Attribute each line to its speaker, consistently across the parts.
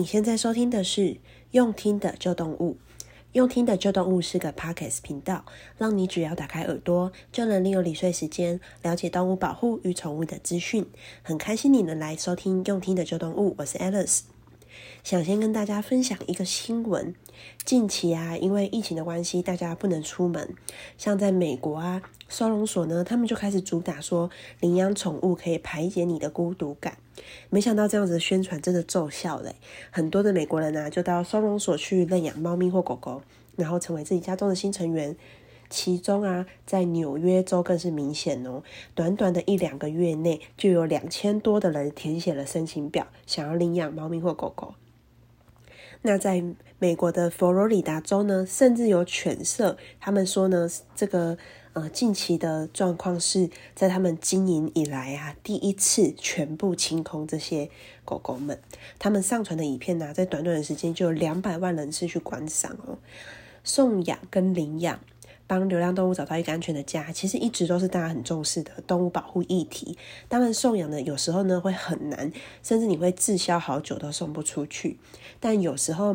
Speaker 1: 你现在收听的是用听的旧动物，用听的旧动物是个 Podcast 频道，让你只要打开耳朵，就能利用零碎时间了解动物保护与宠物的资讯。很开心你能来收听用听的旧动物，我是 Alice。想先跟大家分享一个新闻。近期啊，因为疫情的关系，大家不能出门。像在美国啊，收容所呢，他们就开始主打说，领养宠物可以排解你的孤独感。没想到这样子的宣传真的奏效嘞，很多的美国人啊，就到收容所去认养猫咪或狗狗，然后成为自己家中的新成员。其中啊，在纽约州更是明显哦，短短的一两个月内，就有两千多的人填写了申请表，想要领养猫咪或狗狗。那在美国的佛罗里达州呢，甚至有犬舍，他们说呢，这个呃近期的状况是在他们经营以来啊，第一次全部清空这些狗狗们。他们上传的影片呢、在短短的时间就有两百万人次去观赏哦，送养跟领养。帮流浪动物找到一个安全的家，其实一直都是大家很重视的动物保护议题。当然，送养呢，有时候呢会很难，甚至你会滞销好久都送不出去。但有时候，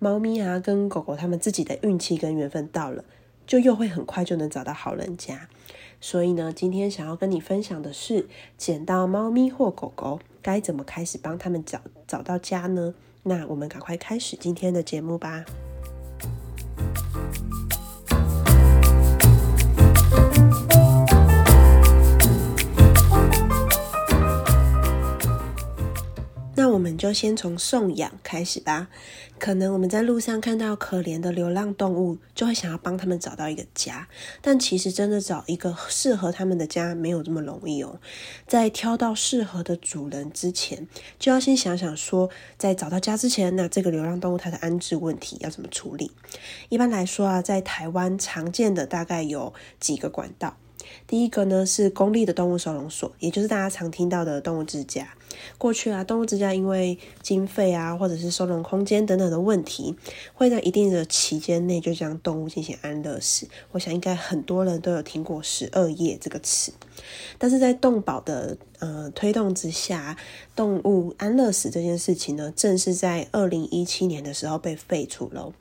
Speaker 1: 猫咪啊跟狗狗它们自己的运气跟缘分到了，就又会很快就能找到好人家。所以呢，今天想要跟你分享的是，捡到猫咪或狗狗该怎么开始帮他们找找到家呢？那我们赶快开始今天的节目吧。我们就先从送养开始吧。可能我们在路上看到可怜的流浪动物，就会想要帮他们找到一个家。但其实真的找一个适合他们的家没有这么容易哦。在挑到适合的主人之前，就要先想想说，在找到家之前，那这个流浪动物它的安置问题要怎么处理？一般来说啊，在台湾常见的大概有几个管道。第一个呢是公立的动物收容所，也就是大家常听到的动物之家。过去啊，动物之家因为经费啊，或者是收容空间等等的问题，会在一定的期间内就将动物进行安乐死。我想应该很多人都有听过“十二夜”这个词。但是在动保的呃推动之下，动物安乐死这件事情呢，正是在二零一七年的时候被废除了。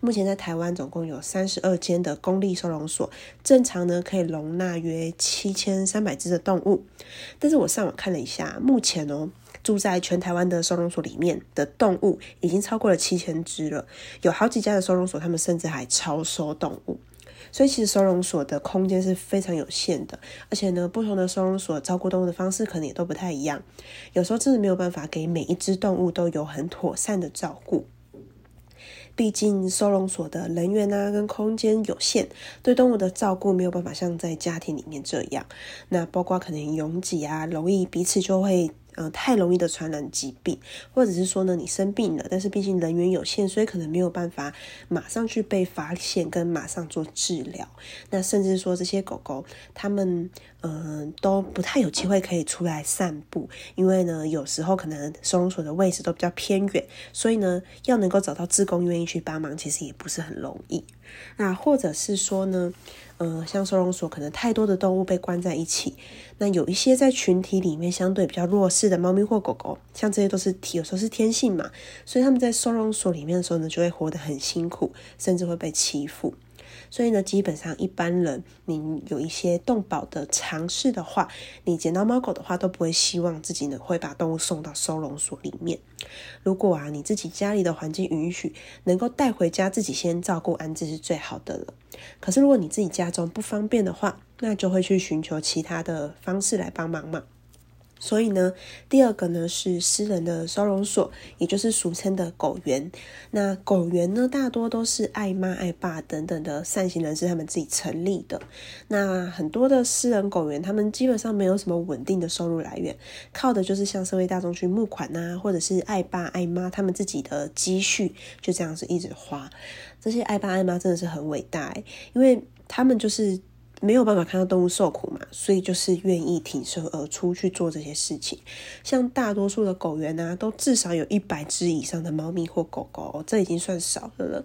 Speaker 1: 目前在台湾总共有三十二间的公立收容所，正常呢可以容纳约七千三百只的动物。但是我上网看了一下，目前哦住在全台湾的收容所里面的动物已经超过了七千只了。有好几家的收容所，他们甚至还超收动物。所以其实收容所的空间是非常有限的，而且呢，不同的收容所照顾动物的方式可能也都不太一样。有时候真的没有办法给每一只动物都有很妥善的照顾。毕竟收容所的人员啊，跟空间有限，对动物的照顾没有办法像在家庭里面这样。那包括可能拥挤啊，容易彼此就会。呃，太容易的传染疾病，或者是说呢，你生病了，但是毕竟人员有限，所以可能没有办法马上去被发现跟马上做治疗。那甚至说这些狗狗，它们、呃、都不太有机会可以出来散步，因为呢，有时候可能收容所的位置都比较偏远，所以呢，要能够找到志工愿意去帮忙，其实也不是很容易。那或者是说呢，呃，像收容所可能太多的动物被关在一起，那有一些在群体里面相对比较弱势的猫咪或狗狗，像这些都是有时候是天性嘛，所以他们在收容所里面的时候呢，就会活得很辛苦，甚至会被欺负。所以呢，基本上一般人，你有一些动保的尝试的话，你捡到猫狗的话，都不会希望自己呢会把动物送到收容所里面。如果啊，你自己家里的环境允许，能够带回家自己先照顾安置是最好的了。可是如果你自己家中不方便的话，那就会去寻求其他的方式来帮忙嘛。所以呢，第二个呢是私人的收容所，也就是俗称的狗园。那狗园呢，大多都是爱妈爱爸等等的善心人士他们自己成立的。那很多的私人狗园，他们基本上没有什么稳定的收入来源，靠的就是向社会大众去募款呐，或者是爱爸爱妈他们自己的积蓄，就这样子一直花。这些爱爸爱妈真的是很伟大欸，因为他们就是。没有办法看到动物受苦嘛，所以就是愿意挺身而出去做这些事情。像大多数的狗园啊，都至少有一百只以上的猫咪或狗狗，这已经算少的了。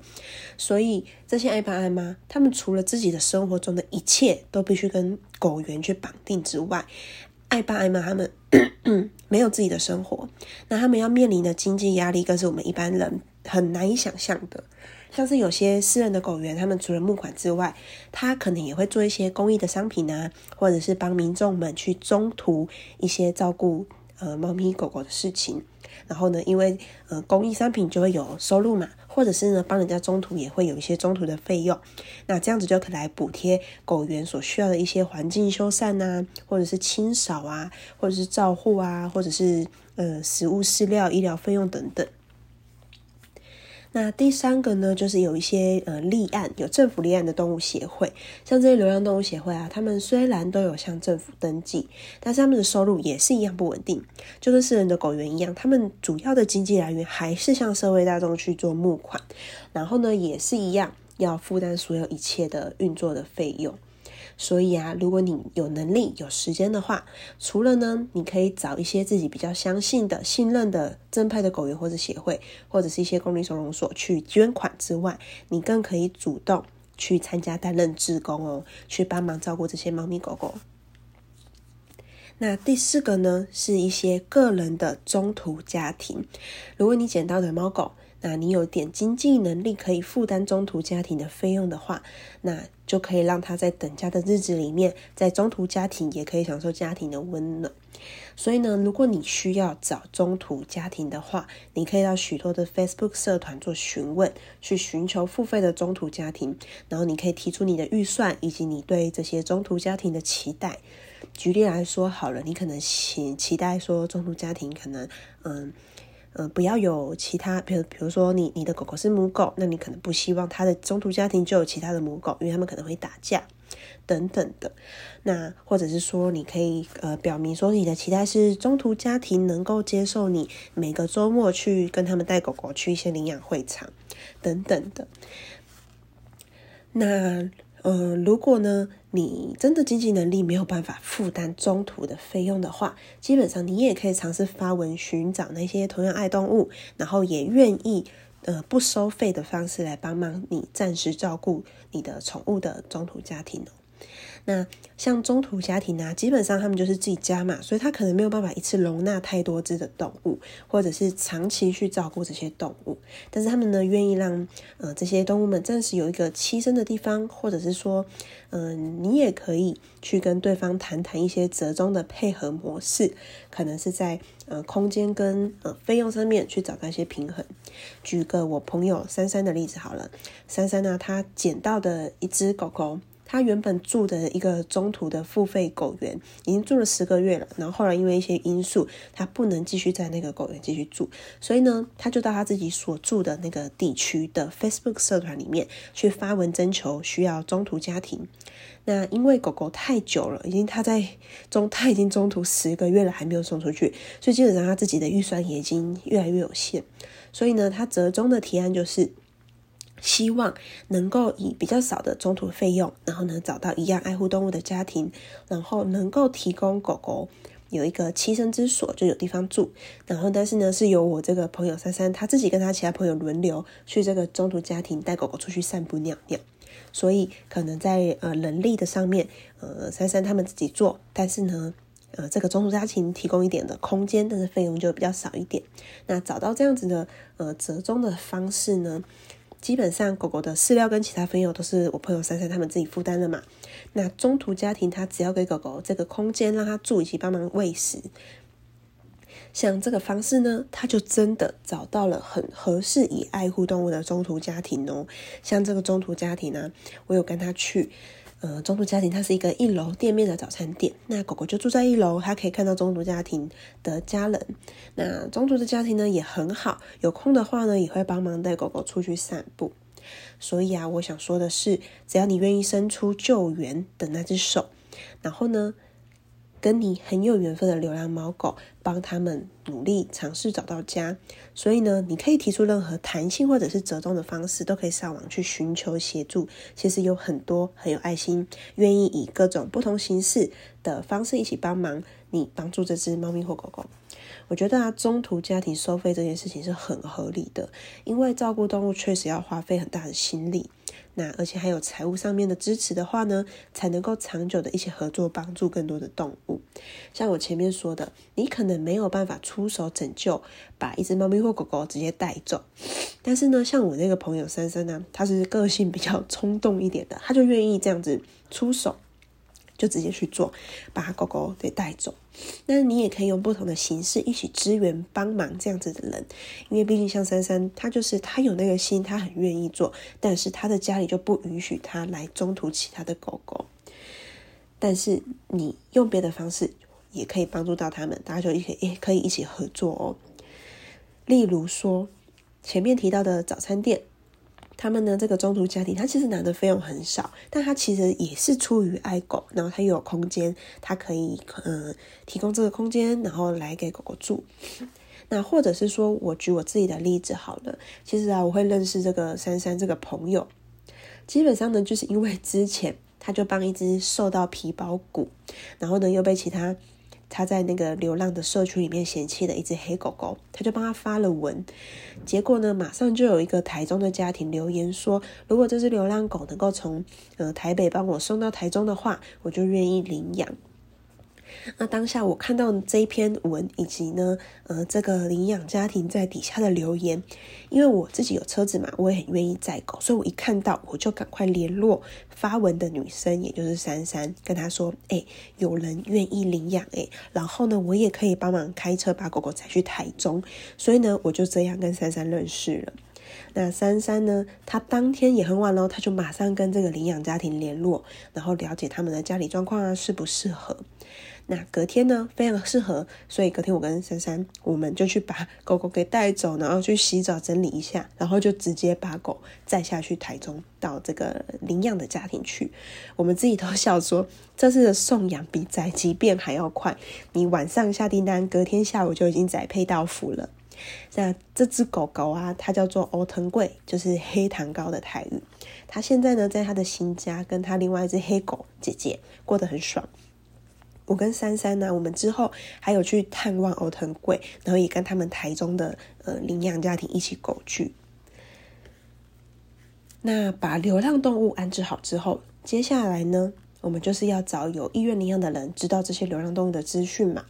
Speaker 1: 所以这些爱爸爱妈，他们除了自己的生活中的一切都必须跟狗园去绑定之外，爱爸爱妈他们 没有自己的生活，那他们要面临的经济压力，更是我们一般人很难以想象的。像是有些私人的狗园，他们除了募款之外，他可能也会做一些公益的商品啊，或者是帮民众们去中途一些照顾呃猫咪狗狗的事情。然后呢，因为呃公益商品就会有收入嘛，或者是呢帮人家中途也会有一些中途的费用，那这样子就可以来补贴狗园所需要的一些环境修缮啊，或者是清扫啊，或者是照护啊，或者是呃食物饲料、医疗费用等等。那第三个呢，就是有一些呃立案有政府立案的动物协会，像这些流浪动物协会啊，他们虽然都有向政府登记，但是他们的收入也是一样不稳定，就跟私人的狗园一样，他们主要的经济来源还是向社会大众去做募款，然后呢，也是一样要负担所有一切的运作的费用。所以啊，如果你有能力、有时间的话，除了呢，你可以找一些自己比较相信的、信任的正派的狗园或者协会，或者是一些公立收容所去捐款之外，你更可以主动去参加担任志工哦，去帮忙照顾这些猫咪狗狗。那第四个呢，是一些个人的中途家庭，如果你捡到的猫狗，那你有点经济能力可以负担中途家庭的费用的话，那就可以让他在等家的日子里面，在中途家庭也可以享受家庭的温暖。所以呢，如果你需要找中途家庭的话，你可以到许多的 Facebook 社团做询问，去寻求付费的中途家庭。然后你可以提出你的预算以及你对这些中途家庭的期待。举例来说好了，你可能期期待说中途家庭可能嗯。呃，不要有其他，比如比如说你你的狗狗是母狗，那你可能不希望它的中途家庭就有其他的母狗，因为他们可能会打架等等的。那或者是说，你可以呃表明说你的期待是中途家庭能够接受你每个周末去跟他们带狗狗去一些领养会场等等的。那。嗯、如果呢，你真的经济能力没有办法负担中途的费用的话，基本上你也可以尝试发文寻找那些同样爱动物，然后也愿意呃不收费的方式来帮忙你暂时照顾你的宠物的中途家庭哦。那像中途家庭啊，基本上他们就是自己家嘛，所以他可能没有办法一次容纳太多只的动物，或者是长期去照顾这些动物。但是他们呢，愿意让呃这些动物们暂时有一个栖身的地方，或者是说，嗯、你也可以去跟对方谈谈一些折中的配合模式，可能是在呃空间跟呃费用上面去找到一些平衡。举个我朋友珊珊的例子好了，珊珊呢，她捡到的一只狗狗。他原本住的一个中途的付费狗园，已经住了十个月了。然后后来因为一些因素，他不能继续在那个狗园继续住，所以呢，他就到他自己所住的那个地区的 Facebook 社团里面去发文征求需要中途家庭。那因为狗狗太久了，已经他在中，他已经中途十个月了，还没有送出去，所以基本上他自己的预算也已经越来越有限。所以呢，他折中的提案就是。希望能够以比较少的中途费用，然后呢，找到一样爱护动物的家庭，然后能够提供狗狗有一个栖身之所，就有地方住。然后，但是呢，是由我这个朋友珊珊，他自己跟他其他朋友轮流去这个中途家庭带狗狗出去散步尿尿。所以，可能在呃人力的上面，呃，珊珊他们自己做，但是呢，呃，这个中途家庭提供一点的空间，但是费用就比较少一点。那找到这样子的呃折中的方式呢？基本上，狗狗的饲料跟其他费用都是我朋友珊珊他们自己负担的嘛。那中途家庭他只要给狗狗这个空间让它住，以及帮忙喂食，像这个方式呢，他就真的找到了很合适以爱护动物的中途家庭哦。像这个中途家庭呢、我有跟他去。呃，中途家庭它是一个一楼店面的早餐店，那狗狗就住在一楼，它可以看到中途家庭的家人。那中途的家庭呢也很好，有空的话呢也会帮忙带狗狗出去散步。所以啊，我想说的是，只要你愿意伸出救援的那只手，然后呢，跟你很有缘分的流浪猫狗，帮他们努力尝试找到家。所以呢，你可以提出任何弹性或者是折中的方式，都可以上网去寻求协助。其实有很多很有爱心，愿意以各种不同形式的方式一起帮忙你，帮助这只猫咪或狗狗。我觉得啊，中途家庭收费这件事情是很合理的，因为照顾动物确实要花费很大的心力。那而且还有财务上面的支持的话呢，才能够长久的一起合作，帮助更多的动物。像我前面说的，你可能没有办法出手拯救，把一只猫咪或狗狗直接带走，但是呢，像我那个朋友珊珊呢，他是个性比较冲动一点的，他就愿意这样子出手。就直接去做，把狗狗给带走。那你也可以用不同的形式一起支援帮忙这样子的人，因为毕竟像珊珊，她就是她有那个心，她很愿意做，但是她的家里就不允许她来中途其他的狗狗。但是你用别的方式也可以帮助到他们，大家就也可以也可以一起合作哦。例如说前面提到的早餐店。他们呢，这个中途家庭，他其实拿的费用很少，但他其实也是出于爱狗，然后他又有空间，他可以嗯提供这个空间，然后来给狗狗住。那或者是说，我举我自己的例子好了，其实啊，我会认识这个珊珊这个朋友，基本上呢，就是因为之前他就帮一只受到皮包骨，然后呢又被其他。他在那个流浪的社区里面嫌弃的一只黑狗狗，他就帮他发了文，结果呢，马上就有一个台中的家庭留言说，如果这只流浪狗能够从呃台北帮我送到台中的话，我就愿意领养。那当下我看到这一篇文，以及呢，呃，这个领养家庭在底下的留言，因为我自己有车子嘛，我也很愿意载狗，所以我一看到我就赶快联络发文的女生，也就是珊珊，跟她说，哎、有人愿意领养，哎，然后呢，我也可以帮忙开车把狗狗载去台中，所以呢，我就这样跟珊珊认识了。那珊珊呢，她当天也很晚喽，她就马上跟这个领养家庭联络，然后了解他们的家里状况啊，适不适合。那隔天呢，非常适合，所以隔天我跟珊珊，我们就去把狗狗给带走，然后去洗澡整理一下，然后就直接把狗载下去台中，到这个领养的家庭去。我们自己都笑说，这次的送养比宅急便还要快，你晚上下订单，隔天下午就已经宅配到府了。那这只狗狗啊，它叫做欧藤贵，就是黑糖糕的台语。它现在呢，在它的新家，跟它另外一只黑狗姐姐过得很爽。我跟珊珊呢，我们之后还有去探望欧腾贵，然后也跟他们台中的呃领养家庭一起狗聚。那把流浪动物安置好之后，接下来呢，我们就是要找有意愿领养的人，知道这些流浪动物的资讯嘛。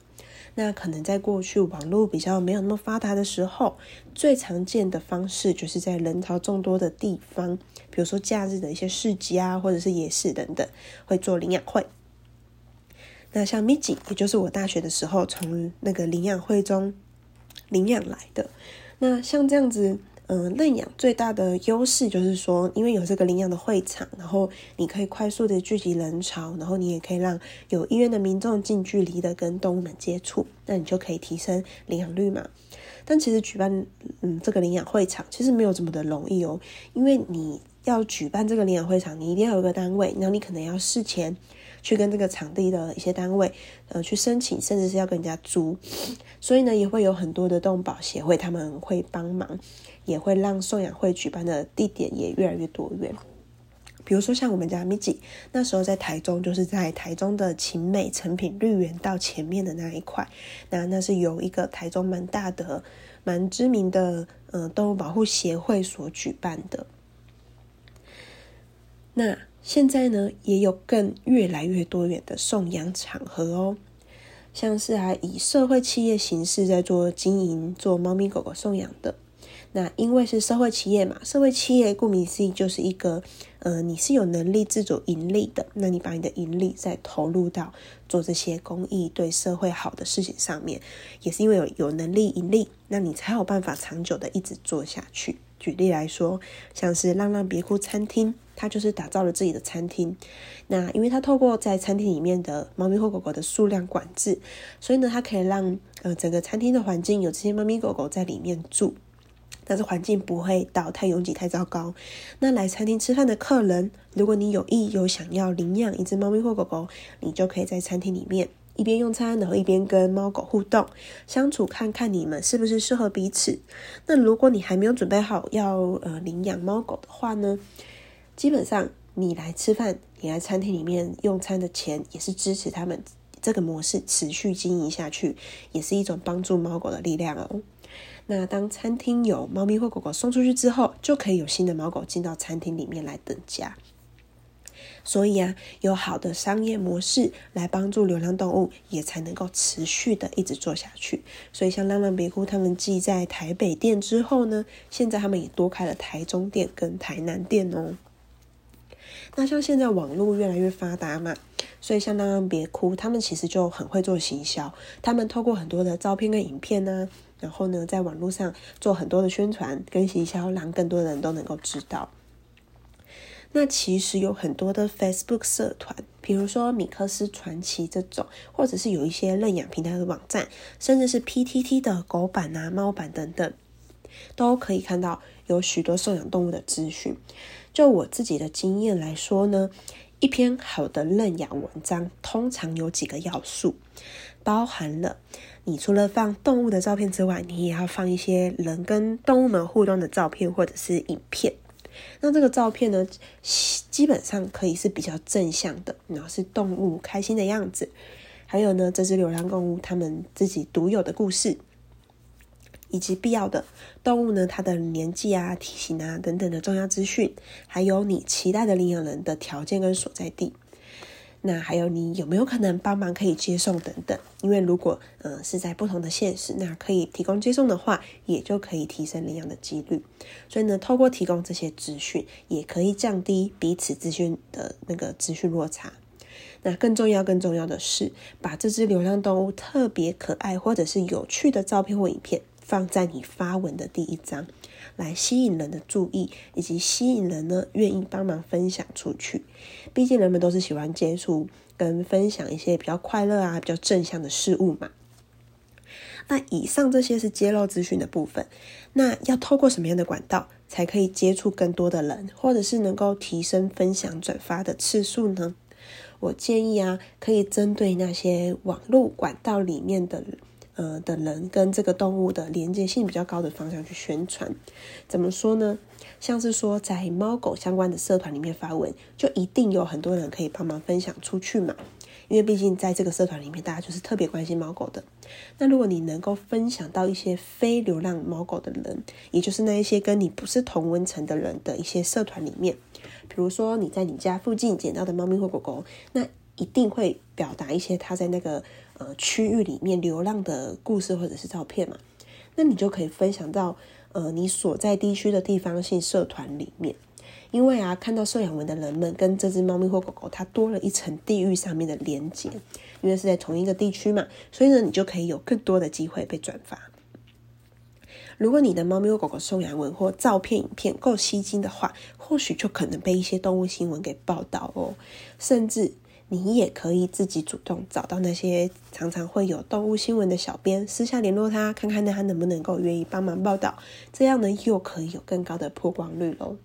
Speaker 1: 那可能在过去网络比较没有那么发达的时候，最常见的方式就是在人潮众多的地方，比如说假日的一些市集啊，或者是夜市等等，会做领养会。那像米吉，也就是我大学的时候从那个领养会中领养来的。那像这样子，嗯、呃，认养最大的优势就是说，因为有这个领养的会场，然后你可以快速的聚集人潮，然后你也可以让有意愿的民众近距离的跟动物们接触，那你就可以提升领养率嘛。但其实举办嗯这个领养会场其实没有这么的容易哦，因为你要举办这个领养会场，你一定要有个单位，然后你可能要事前。去跟这个场地的一些单位，呃，去申请，甚至是要跟人家租，所以呢，也会有很多的动物保协会，他们会帮忙，也会让送养会举办的地点也越来越多元。比如说像我们家米吉，那时候在台中，就是在台中的晴美成品绿园道前面的那一块，那那是由一个台中蛮大的、蛮知名的呃动物保护协会所举办的。那现在呢，也有更越来越多元的送养场合哦，像是啊以社会企业形式在做经营，做猫咪狗狗送养的。那因为是社会企业嘛，社会企业顾名思义就是一个，呃，你是有能力自主盈利的，那你把你的盈利再投入到做这些公益对社会好的事情上面，也是因为有有能力盈利，那你才有办法长久的一直做下去。举例来说，像是浪浪别哭餐厅。它就是打造了自己的餐厅，那因为它透过在餐厅里面的猫咪或狗狗的数量管制，所以呢，它可以让呃整个餐厅的环境有这些猫咪狗狗在里面住，但是环境不会到太拥挤太糟糕。那来餐厅吃饭的客人，如果你有意有想要领养一只猫咪或狗狗，你就可以在餐厅里面一边用餐，然后一边跟猫狗互动相处，看看你们是不是适合彼此。那如果你还没有准备好要呃领养猫狗的话呢？基本上，你来吃饭，你来餐厅里面用餐的钱，也是支持他们这个模式持续经营下去，也是一种帮助猫狗的力量哦。那当餐厅有猫咪或狗狗送出去之后，就可以有新的猫狗进到餐厅里面来等家。所以啊，有好的商业模式来帮助流浪动物，也才能够持续的一直做下去。所以像浪浪别哭他们继在台北店之后呢，现在他们也多开了台中店跟台南店哦。那像现在网络越来越发达嘛，所以像浪浪别哭他们其实就很会做行销，他们透过很多的照片跟影片呢、然后呢，在网络上做很多的宣传跟行销，让更多的人都能够知道。那其实有很多的 Facebook 社团，比如说米克斯传奇这种，或者是有一些认养平台的网站，甚至是 PTT 的狗版啊、猫版等等，都可以看到有许多送养动物的资讯。就我自己的经验来说呢，一篇好的认养文章通常有几个要素，包含了你除了放动物的照片之外，你也要放一些人跟动物们互动的照片或者是影片。那这个照片呢，基本上可以是比较正向的，然后是动物开心的样子，还有呢，这只流浪动物它们自己独有的故事，以及必要的。动物呢，它的年纪啊、体型啊等等的重要资讯，还有你期待的领养人的条件跟所在地。那还有你有没有可能帮忙可以接送等等？因为如果呃是在不同的县市，那可以提供接送的话，也就可以提升领养的几率。所以呢，透过提供这些资讯，也可以降低彼此资讯的那个资讯落差。那更重要、更重要的是，把这只流浪动物特别可爱或者是有趣的照片或影片放在你发文的第一张。来吸引人的注意，以及吸引人呢愿意帮忙分享出去。毕竟人们都是喜欢接触跟分享一些比较快乐啊、比较正向的事物嘛。那以上这些是揭露资讯的部分。那要透过什么样的管道才可以接触更多的人，或者是能够提升分享转发的次数呢？我建议啊，可以针对那些网络管道里面的。呃，的人跟这个动物的连接性比较高的方向去宣传，怎么说呢？像是说在猫狗相关的社团里面发文，就一定有很多人可以帮忙分享出去嘛。因为毕竟在这个社团里面，大家就是特别关心猫狗的。那如果你能够分享到一些非流浪猫狗的人，也就是那一些跟你不是同温层的人的一些社团里面，比如说你在你家附近捡到的猫咪或狗狗，那一定会表达一些他在那个。呃，区域里面流浪的故事或者是照片嘛，那你就可以分享到呃你所在地区的地方性社团里面，因为啊，看到受养文的人们跟这只猫咪或狗狗，它多了一层地域上面的连接，因为是在同一个地区嘛，所以呢，你就可以有更多的机会被转发。如果你的猫咪或狗狗受养文或照片、影片够吸睛的话，或许就可能被一些动物新闻给报道哦，甚至。你也可以自己主动找到那些常常会有动物新闻的小编，私下联络他，看看他能不能够愿意帮忙报道，这样呢又可以有更高的曝光率喽。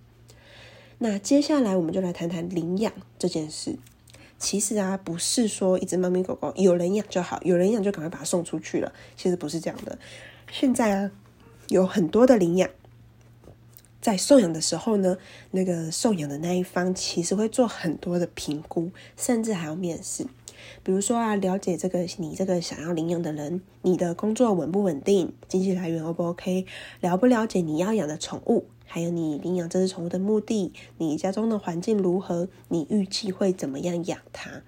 Speaker 1: 那接下来我们就来谈谈领养这件事。其实啊，不是说一只猫咪狗狗有人养就好，有人养就赶快把它送出去了，其实不是这样的。现在啊，有很多的领养。在送养的时候呢，那个送养的那一方其实会做很多的评估，甚至还要面试。比如说啊，了解这个你这个想要领养的人，你的工作稳不稳定，经济来源 O 不 OK，了不了解你要养的宠物，还有你领养这只宠物的目的，你家中的环境如何，你预计会怎么样养它？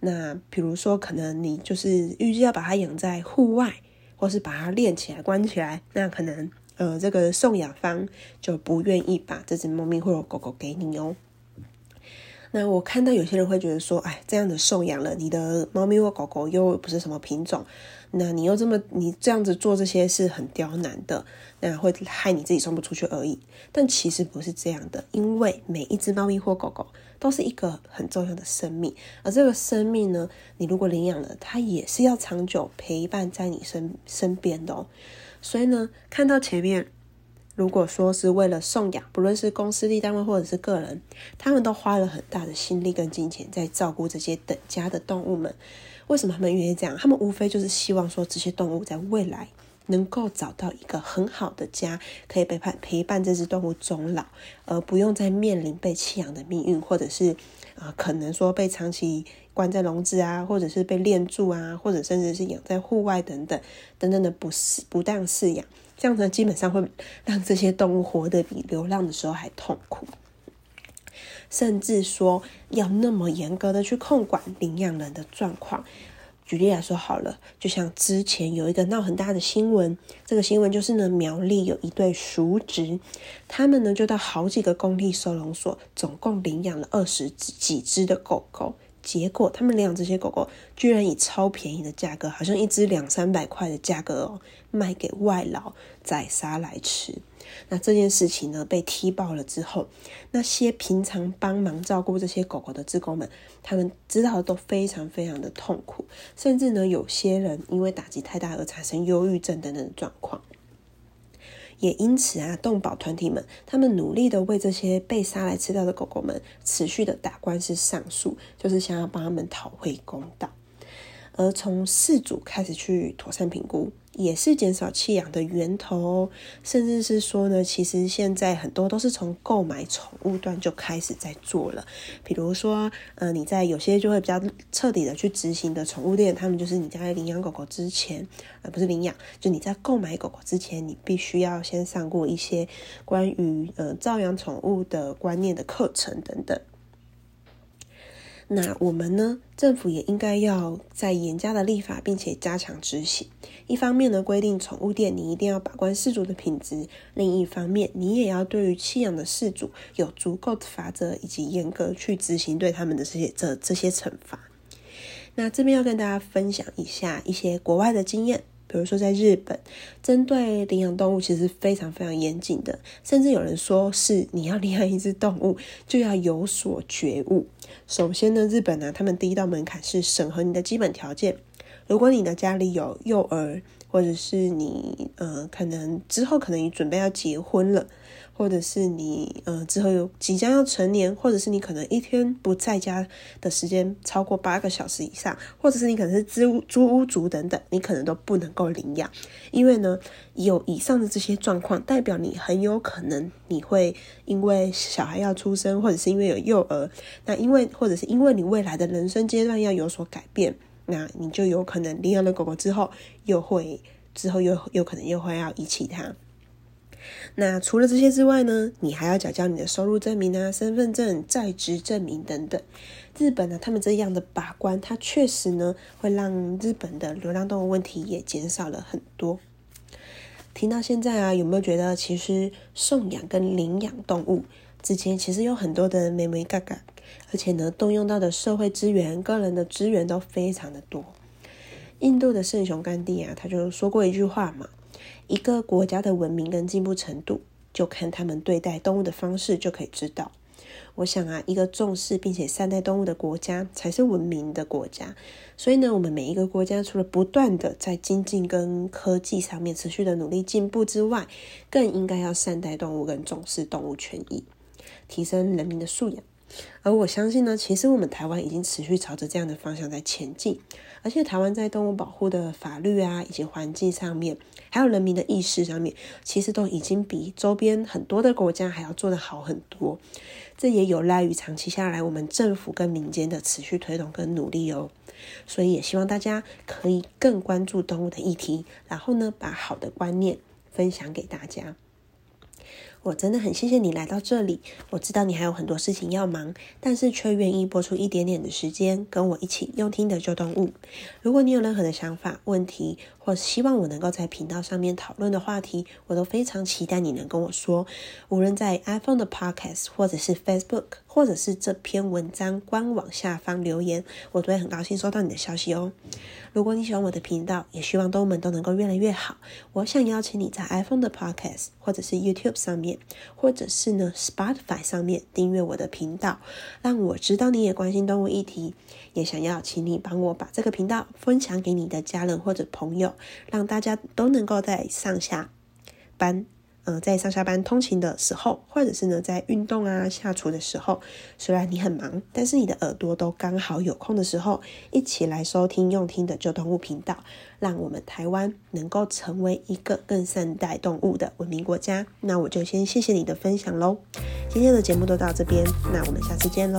Speaker 1: 那比如说，可能你就是预计要把它养在户外，或是把它练起来关起来，那可能。呃，这个送养方就不愿意把这只猫咪或者狗狗给你哦。那我看到有些人会觉得说，哎，这样的送养了，你的猫咪或狗狗又不是什么品种，那你又这么你这样子做这些是很刁难的，那会害你自己送不出去而已。但其实不是这样的，因为每一只猫咪或狗狗都是一个很重要的生命，而这个生命呢，你如果领养了，它也是要长久陪伴在你身身边的哦。所以呢，看到前面，如果说是为了送养，不论是公司、立单位或者是个人，他们都花了很大的心力跟金钱在照顾这些等家的动物们。为什么他们愿意这样？他们无非就是希望说，这些动物在未来能够找到一个很好的家，可以陪伴陪伴这只动物终老，而不用再面临被弃养的命运，或者是啊、可能说被长期关在笼子啊，或者是被链住啊，或者甚至是养在户外等等等等的不适不当饲养，这样呢，基本上会让这些动物活得比流浪的时候还痛苦。甚至说要那么严格的去控管领养人的状况。举例来说好了，就像之前有一个闹很大的新闻，这个新闻就是呢，苗栗有一对叔侄，他们呢就到好几个公立收容所，总共领养了二十几只的狗狗。结果他们领养这些狗狗，居然以超便宜的价格，好像一只两三百块的价格哦，卖给外劳宰杀来吃。那这件事情呢，被踢爆了之后，那些平常帮忙照顾这些狗狗的志工们，他们知道都非常非常的痛苦，甚至呢，有些人因为打击太大而产生忧郁症等等的状况。也因此啊，动保团体们他们努力的为这些被杀来吃掉的狗狗们持续的打官司上诉，就是想要帮他们讨回公道。而从事主开始去妥善评估，也是减少弃养的源头。甚至是说呢，其实现在很多都是从购买宠物端就开始在做了。比如说，呃，你在有些就会比较彻底的去执行的宠物店，他们就是你在领养狗狗之前，呃，不是领养，就你在购买狗狗之前，你必须要先上过一些关于呃照养宠物的观念的课程等等。那我们呢？政府也应该要在严加的立法，并且加强执行。一方面呢，规定宠物店你一定要把关饲主的品质；另一方面，你也要对于弃养的饲主有足够的罚则，以及严格去执行对他们的这些这这些惩罚。那这边要跟大家分享一下一些国外的经验。比如说，在日本，针对领养动物其实非常非常严谨的，甚至有人说是你要领养一只动物就要有所觉悟。首先呢，日本呢，他们第一道门槛是审核你的基本条件，如果你的家里有幼儿，或者是你呃，可能之后可能你准备要结婚了。或者是你呃之后有即将要成年，或者是你可能一天不在家的时间超过八个小时以上，或者是你可能是租租屋族等等，你可能都不能够领养，因为呢有以上的这些状况，代表你很有可能你会因为小孩要出生，或者是因为有幼儿，那因为或者是因为你未来的人生阶段要有所改变，那你就有可能领养了狗狗之后，又会之后又有可能又会要遗弃它。那除了这些之外呢，你还要缴交你的收入证明啊、身份证、在职证明等等。日本呢，他们这样的把关，它确实呢会让日本的流浪动物问题也减少了很多。听到现在啊，有没有觉得其实送养跟领养动物之间其实有很多的眉眉嘎嘎，而且呢动用到的社会资源、个人的资源都非常的多。印度的圣雄甘地啊，他就说过一句话嘛。一个国家的文明跟进步程度，就看他们对待动物的方式就可以知道。我想啊，一个重视并且善待动物的国家，才是文明的国家。所以呢，我们每一个国家除了不断的在经济跟科技上面持续的努力进步之外，更应该要善待动物跟重视动物权益，提升人民的素养。而我相信呢，其实我们台湾已经持续朝着这样的方向在前进，而且台湾在动物保护的法律啊，以及环境上面，还有人民的意识上面，其实都已经比周边很多的国家还要做得好很多。这也有赖于长期下来我们政府跟民间的持续推动跟努力哦。所以也希望大家可以更关注动物的议题，然后呢，把好的观念分享给大家。我真的很谢谢你来到这里。我知道你还有很多事情要忙，但是却愿意拨出一点点的时间跟我一起用听的旧动物。如果你有任何的想法、问题，或希望我能够在频道上面讨论的话题，我都非常期待你能跟我说。无论在 iPhone 的 Podcast，或者是 Facebook，或者是这篇文章官网下方留言，我都会很高兴收到你的消息哦。如果你喜欢我的频道，也希望动物们都能够越来越好。我想邀请你在 iPhone 的 Podcast 或者是 YouTube 上面，或者是呢 Spotify 上面订阅我的频道，让我知道你也关心动物议题。也想要请你帮我把这个频道分享给你的家人或者朋友，让大家都能够在上下班。呃，在上下班通勤的时候，或者是呢在运动啊、下厨的时候，虽然你很忙，但是你的耳朵都刚好有空的时候，一起来收听用听的救动物频道，让我们台湾能够成为一个更善待动物的文明国家。那我就先谢谢你的分享喽，今天的节目都到这边，那我们下次见喽。